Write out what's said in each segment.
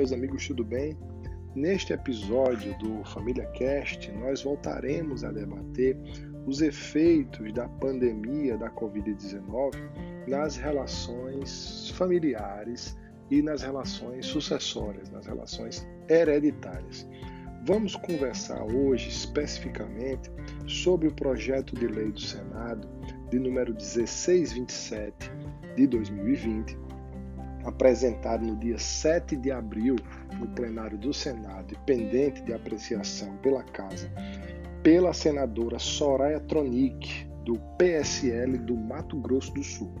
meus amigos, tudo bem? Neste episódio do Família Cast, nós voltaremos a debater os efeitos da pandemia da Covid-19 nas relações familiares e nas relações sucessórias, nas relações hereditárias. Vamos conversar hoje especificamente sobre o projeto de lei do Senado de número 1627 de 2020, apresentado no dia 7 de abril no plenário do Senado e pendente de apreciação pela Casa, pela senadora Soraya Tronic, do PSL do Mato Grosso do Sul.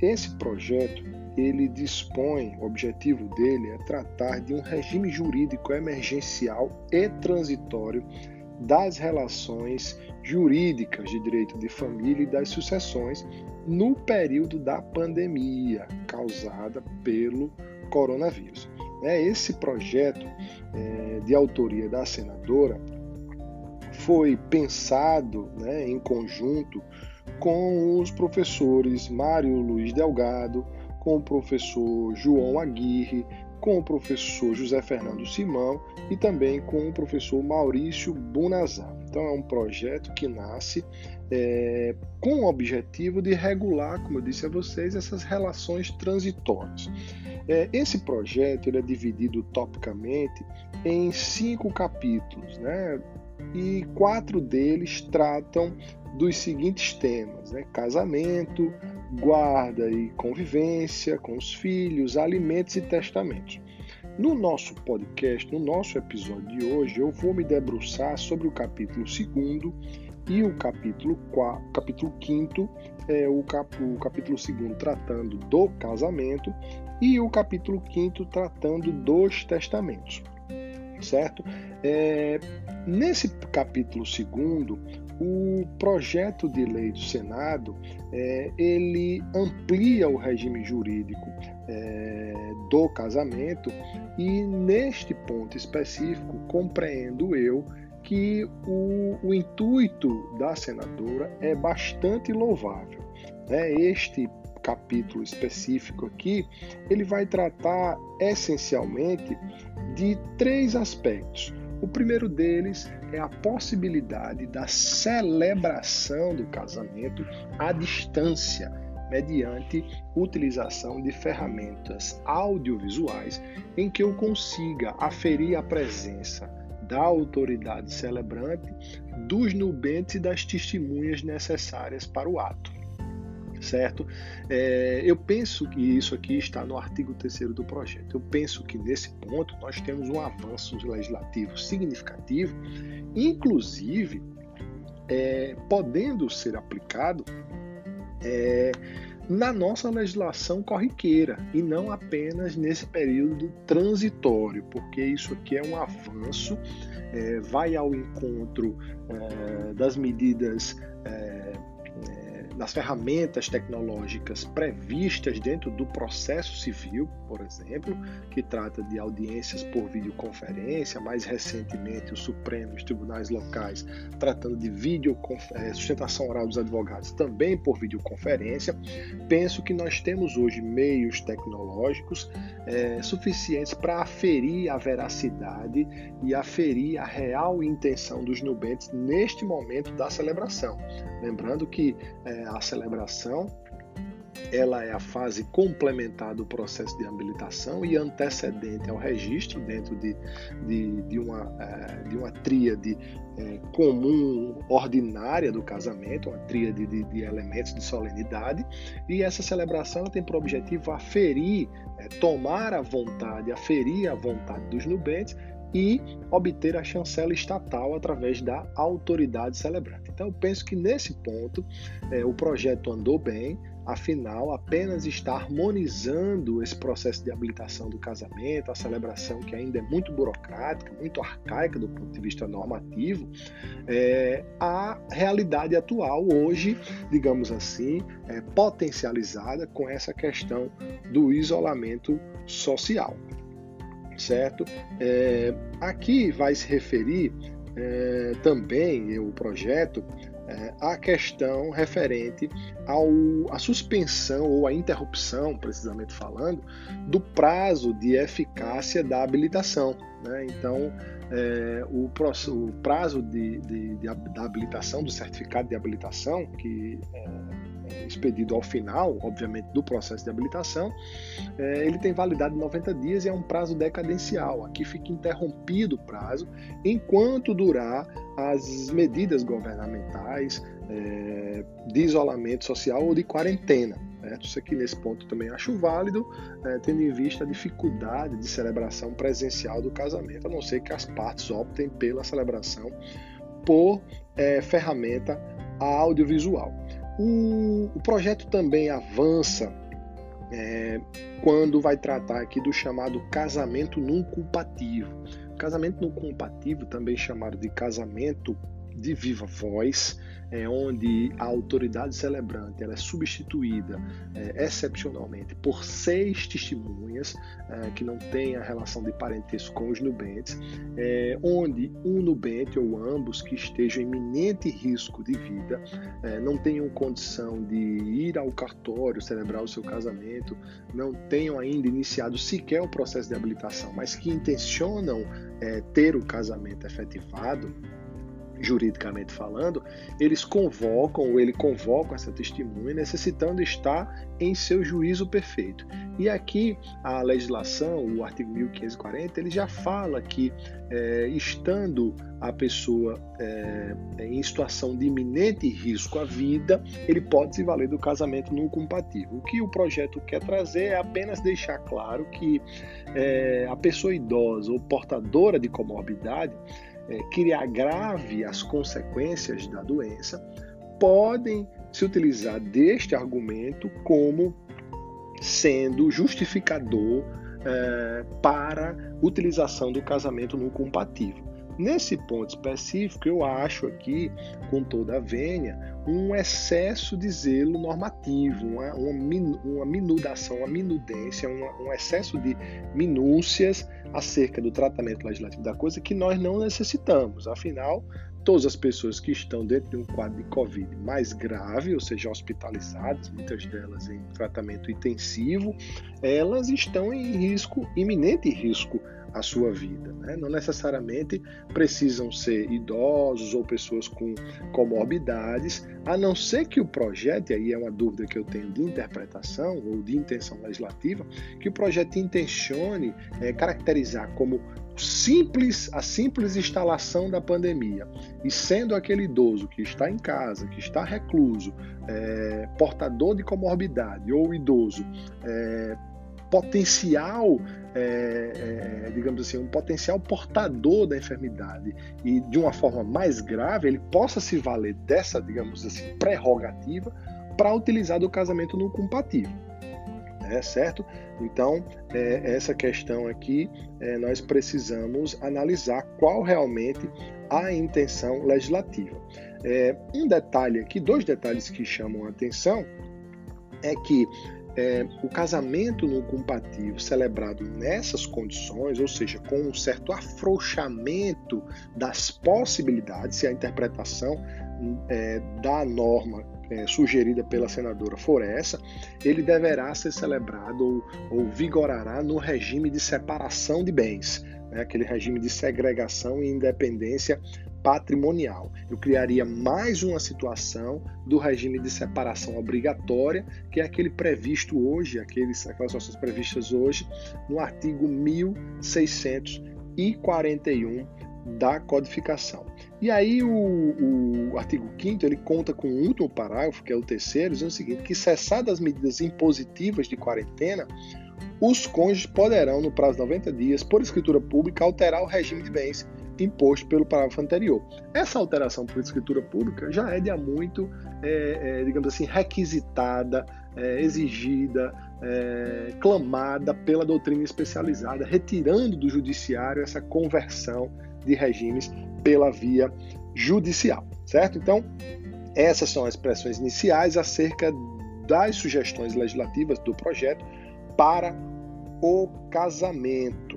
Esse projeto ele dispõe, o objetivo dele é tratar de um regime jurídico emergencial e transitório das relações jurídicas de direito de família e das sucessões no período da pandemia causada pelo coronavírus. É, esse projeto é, de autoria da senadora foi pensado né, em conjunto com os professores Mário Luiz Delgado, com o professor João Aguirre, com o professor José Fernando Simão e também com o professor Maurício Bunazar. Então é um projeto que nasce é, com o objetivo de regular, como eu disse a vocês, essas relações transitórias. É, esse projeto ele é dividido topicamente em cinco capítulos, né? e quatro deles tratam dos seguintes temas: né? casamento, guarda e convivência com os filhos, alimentos e testamentos. No nosso podcast, no nosso episódio de hoje, eu vou me debruçar sobre o capítulo 2 e o capítulo 4, capítulo 5, é, o, cap, o capítulo 2 tratando do casamento e o capítulo 5 tratando dos testamentos. Certo? É, nesse capítulo 2, o projeto de lei do Senado é, ele amplia o regime jurídico é, do casamento e neste ponto específico compreendo eu que o, o intuito da senadora é bastante louvável. Né? Este capítulo específico aqui ele vai tratar essencialmente de três aspectos. O primeiro deles é a possibilidade da celebração do casamento à distância, mediante utilização de ferramentas audiovisuais em que eu consiga aferir a presença da autoridade celebrante, dos nubentes e das testemunhas necessárias para o ato certo? É, eu penso que isso aqui está no artigo 3 do projeto. Eu penso que nesse ponto nós temos um avanço legislativo significativo, inclusive é, podendo ser aplicado é, na nossa legislação corriqueira e não apenas nesse período transitório, porque isso aqui é um avanço, é, vai ao encontro é, das medidas é, nas ferramentas tecnológicas previstas dentro do processo civil, por exemplo, que trata de audiências por videoconferência, mais recentemente o Supremo os tribunais locais tratando de vídeo eh, sustentação oral dos advogados também por videoconferência. Penso que nós temos hoje meios tecnológicos é, suficientes para aferir a veracidade e aferir a real intenção dos nubentes neste momento da celebração. Lembrando que é, a celebração ela é a fase complementar do processo de habilitação e antecedente ao registro dentro de, de, de uma, é, de uma tríade é, comum, ordinária do casamento, uma tríade de, de, elementos de solenidade, e essa celebração tem por objetivo aferir, é, tomar a vontade, aferir a vontade dos nubentes e obter a chancela estatal através da autoridade celebrante. Então, eu penso que nesse ponto é, o projeto andou bem, afinal, apenas está harmonizando esse processo de habilitação do casamento, a celebração que ainda é muito burocrática, muito arcaica do ponto de vista normativo, é, a realidade atual, hoje, digamos assim, é, potencializada com essa questão do isolamento social certo? É, aqui vai se referir é, também o projeto é, a questão referente ao, à suspensão ou à interrupção, precisamente falando, do prazo de eficácia da habilitação. Né? Então, é, o, o, prazo de, de, de, da habilitação, do certificado de habilitação, que é, expedido ao final, obviamente, do processo de habilitação, é, ele tem validade de 90 dias e é um prazo decadencial. Aqui fica interrompido o prazo enquanto durar as medidas governamentais é, de isolamento social ou de quarentena. Isso aqui nesse ponto também acho válido, é, tendo em vista a dificuldade de celebração presencial do casamento, a não ser que as partes optem pela celebração por é, ferramenta audiovisual. O, o projeto também avança é, quando vai tratar aqui do chamado casamento não culpativo. Casamento não compatível, também chamado de casamento de viva voz, é, onde a autoridade celebrante ela é substituída é, excepcionalmente por seis testemunhas é, que não têm a relação de parentesco com os nubentes, é, onde um nubente ou ambos que estejam em iminente risco de vida é, não tenham condição de ir ao cartório celebrar o seu casamento, não tenham ainda iniciado sequer o processo de habilitação, mas que intencionam é, ter o casamento efetivado, juridicamente falando, eles convocam ou ele convoca essa testemunha necessitando estar em seu juízo perfeito. E aqui a legislação, o artigo 1540, ele já fala que é, estando a pessoa é, em situação de iminente risco à vida, ele pode se valer do casamento não compatível. O que o projeto quer trazer é apenas deixar claro que é, a pessoa idosa ou portadora de comorbidade é, que agrave as consequências da doença, podem se utilizar deste argumento como sendo justificador é, para utilização do casamento no compatível. Nesse ponto específico, eu acho aqui, com toda a vênia, um excesso de zelo normativo, uma, uma, uma minudação, uma minudência, um excesso de minúcias acerca do tratamento legislativo da coisa que nós não necessitamos. Afinal, todas as pessoas que estão dentro de um quadro de Covid mais grave, ou seja, hospitalizadas, muitas delas em tratamento intensivo, elas estão em risco, iminente risco à sua vida. Né? Não necessariamente precisam ser idosos ou pessoas com comorbidades, a não ser que o projeto, e aí é uma dúvida que eu tenho de interpretação ou de intenção legislativa, que o projeto intencione é, caracterizar como simples, a simples instalação da pandemia e sendo aquele idoso que está em casa, que está recluso, é, portador de comorbidade ou idoso, é, potencial, é, é, digamos assim, um potencial portador da enfermidade e de uma forma mais grave, ele possa se valer dessa, digamos assim, prerrogativa para utilizar do casamento não compatível é certo? Então, é, essa questão aqui, é, nós precisamos analisar qual realmente a intenção legislativa. É, um detalhe aqui, dois detalhes que chamam a atenção, é que é, o casamento no compatível celebrado nessas condições, ou seja, com um certo afrouxamento das possibilidades, se a interpretação é, da norma é, sugerida pela senadora for essa, ele deverá ser celebrado ou, ou vigorará no regime de separação de bens, né, aquele regime de segregação e independência patrimonial. Eu criaria mais uma situação do regime de separação obrigatória, que é aquele previsto hoje, aqueles, aquelas nossas previstas hoje, no artigo 1641 da codificação. E aí o, o artigo 5 ele conta com um último parágrafo, que é o terceiro, dizendo o seguinte, que cessadas as medidas impositivas de quarentena, os cônjuges poderão, no prazo de 90 dias, por escritura pública, alterar o regime de bens imposto pelo parágrafo anterior. Essa alteração por escritura pública já é de há muito, é, é, digamos assim, requisitada, é, exigida, é, clamada pela doutrina especializada, retirando do judiciário essa conversão de regimes pela via judicial, certo? Então, essas são as expressões iniciais acerca das sugestões legislativas do projeto para o casamento.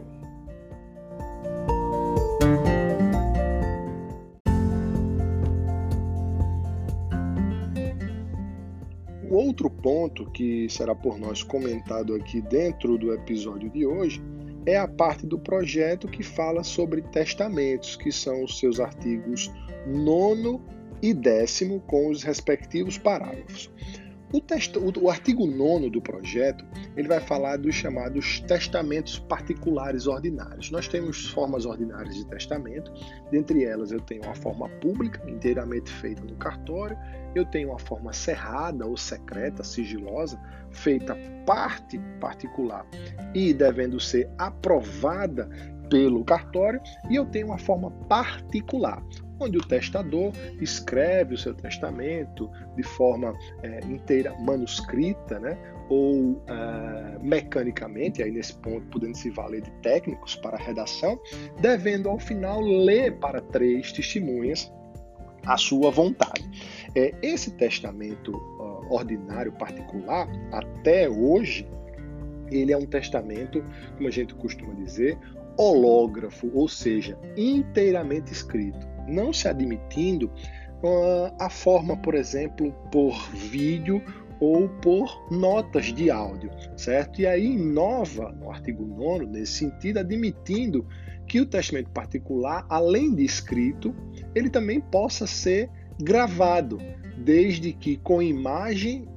outro ponto que será por nós comentado aqui dentro do episódio de hoje é a parte do projeto que fala sobre testamentos, que são os seus artigos nono e décimo com os respectivos parágrafos. O, texto, o, o artigo 9 do projeto ele vai falar dos chamados testamentos particulares ordinários. Nós temos formas ordinárias de testamento, dentre elas eu tenho uma forma pública, inteiramente feita no cartório, eu tenho uma forma cerrada ou secreta, sigilosa, feita parte particular e devendo ser aprovada pelo cartório, e eu tenho uma forma particular, onde o testador escreve o seu testamento de forma é, inteira manuscrita, né? ou uh, mecanicamente, aí nesse ponto podendo se valer de técnicos para a redação, devendo ao final ler para três testemunhas a sua vontade. É, esse testamento uh, ordinário particular, até hoje, ele é um testamento, como a gente costuma dizer, hológrafo, ou seja, inteiramente escrito não se admitindo uh, a forma, por exemplo, por vídeo ou por notas de áudio, certo? E aí inova no artigo 9 nesse sentido, admitindo que o testamento particular, além de escrito, ele também possa ser gravado, desde que com imagem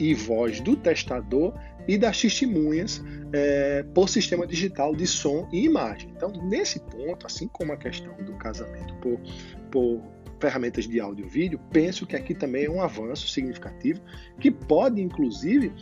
e voz do testador e das testemunhas é, por sistema digital de som e imagem. Então, nesse ponto, assim como a questão do casamento por, por ferramentas de áudio e vídeo, penso que aqui também é um avanço significativo que pode, inclusive,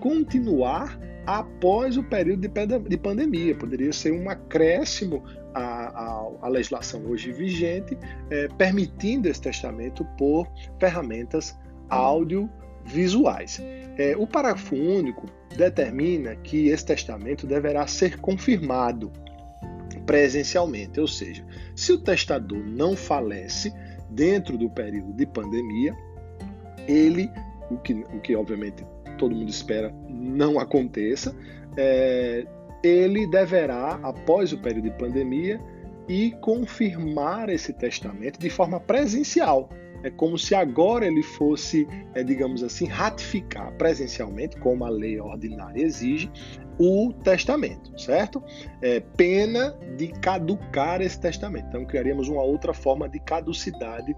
continuar após o período de, de pandemia. Poderia ser um acréscimo à, à, à legislação hoje vigente, é, permitindo esse testamento por ferramentas áudio visuais. É, o parágrafo único determina que esse testamento deverá ser confirmado presencialmente, ou seja, se o testador não falece dentro do período de pandemia, ele, o que, o que obviamente todo mundo espera não aconteça, é, ele deverá, após o período de pandemia, e confirmar esse testamento de forma presencial, é como se agora ele fosse, é, digamos assim, ratificar presencialmente, como a lei ordinária exige, o testamento, certo? É, pena de caducar esse testamento. Então, criaríamos uma outra forma de caducidade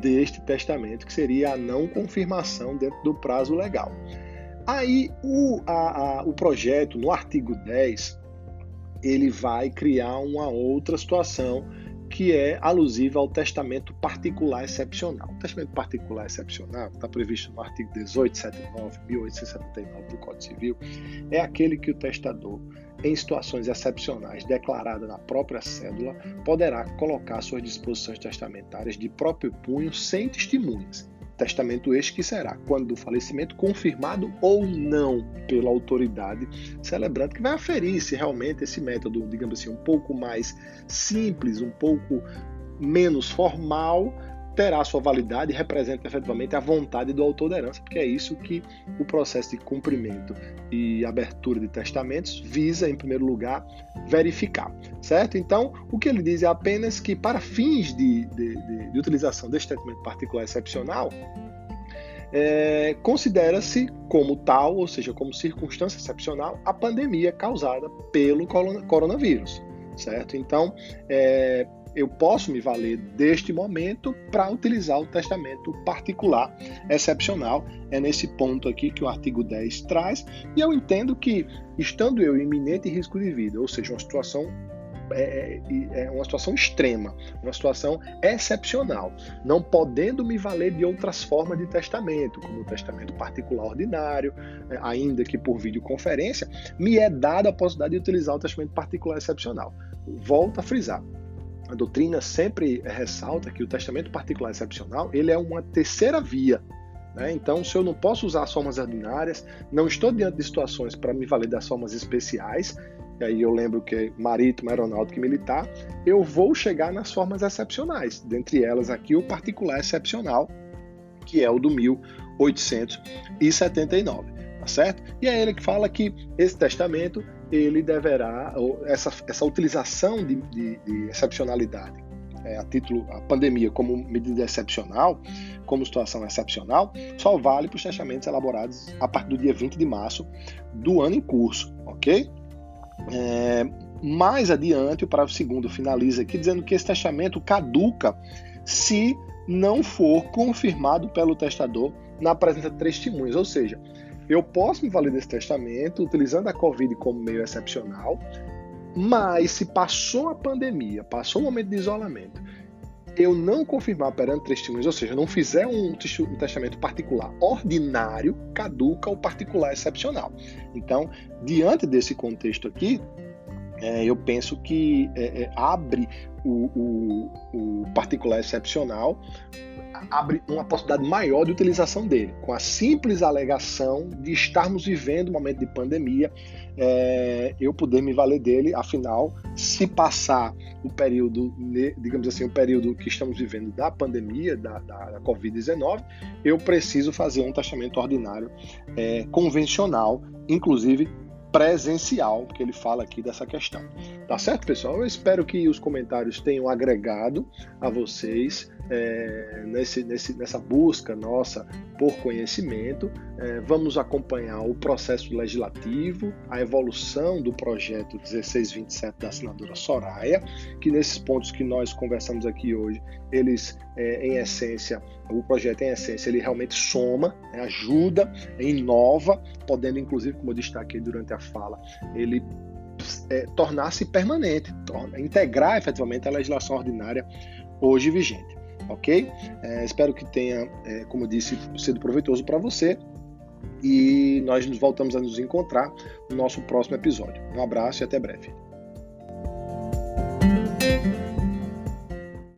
deste testamento, que seria a não confirmação dentro do prazo legal. Aí, o, a, a, o projeto, no artigo 10, ele vai criar uma outra situação que é alusiva ao testamento particular excepcional. O testamento particular excepcional, está previsto no artigo 1879, 1879 do Código Civil, é aquele que o testador, em situações excepcionais declaradas na própria cédula, poderá colocar suas disposições testamentárias de próprio punho sem testemunhas Testamento este que será, quando do falecimento, confirmado ou não pela autoridade celebrante, que vai aferir se realmente esse método, digamos assim, um pouco mais simples, um pouco menos formal, terá sua validade e representa efetivamente a vontade do autor da herança, porque é isso que o processo de cumprimento e abertura de testamentos visa, em primeiro lugar, verificar, certo? Então, o que ele diz é apenas que, para fins de, de, de, de utilização deste testamento particular excepcional, é, considera-se como tal, ou seja, como circunstância excepcional, a pandemia causada pelo coronavírus, certo? Então, é, eu posso me valer deste momento para utilizar o testamento particular excepcional. É nesse ponto aqui que o artigo 10 traz, e eu entendo que, estando eu em iminente risco de vida, ou seja, uma situação é, é, é uma situação extrema, uma situação excepcional, não podendo me valer de outras formas de testamento, como o testamento particular ordinário, é, ainda que por videoconferência, me é dada a possibilidade de utilizar o testamento particular excepcional. Volto a frisar, a doutrina sempre ressalta que o testamento particular excepcional ele é uma terceira via. Né? Então, se eu não posso usar as formas ordinárias, não estou diante de situações para me valer das formas especiais, e aí eu lembro que marítimo, aeronáutico e militar, eu vou chegar nas formas excepcionais, dentre elas aqui o particular excepcional, que é o do 1879, tá certo? E é ele que fala que esse testamento ele deverá, essa, essa utilização de, de, de excepcionalidade é, a título, a pandemia como medida excepcional, como situação excepcional, só vale para os testamentos elaborados a partir do dia 20 de março do ano em curso, ok? É, mais adiante, o parágrafo segundo finaliza aqui dizendo que esse testamento caduca se não for confirmado pelo testador na presença de testemunhas, ou seja, eu posso me valer desse testamento utilizando a Covid como meio excepcional, mas se passou a pandemia, passou o momento de isolamento, eu não confirmar perante testemunhas, ou seja, não fizer um, testamento particular ordinário, caduca o particular excepcional. Então, diante desse contexto aqui, é, eu penso que é, é, abre o, o, o particular excepcional abre uma possibilidade maior de utilização dele, com a simples alegação de estarmos vivendo um momento de pandemia, é, eu poder me valer dele, afinal, se passar o período, digamos assim, o período que estamos vivendo da pandemia, da, da, da Covid-19, eu preciso fazer um testamento ordinário é, convencional, inclusive presencial, porque ele fala aqui dessa questão. Tá certo, pessoal? Eu espero que os comentários tenham agregado a vocês é, nesse, nesse, nessa busca nossa por conhecimento. É, vamos acompanhar o processo legislativo, a evolução do projeto 1627 da senadora Soraya, que nesses pontos que nós conversamos aqui hoje, eles, é, em essência, o projeto, em essência, ele realmente soma, né, ajuda, inova, podendo, inclusive, como eu destaquei durante a fala, ele é, tornar-se permanente, torna, integrar efetivamente a legislação ordinária hoje vigente ok? É, espero que tenha, é, como disse, sido proveitoso para você e nós nos voltamos a nos encontrar no nosso próximo episódio. Um abraço e até breve.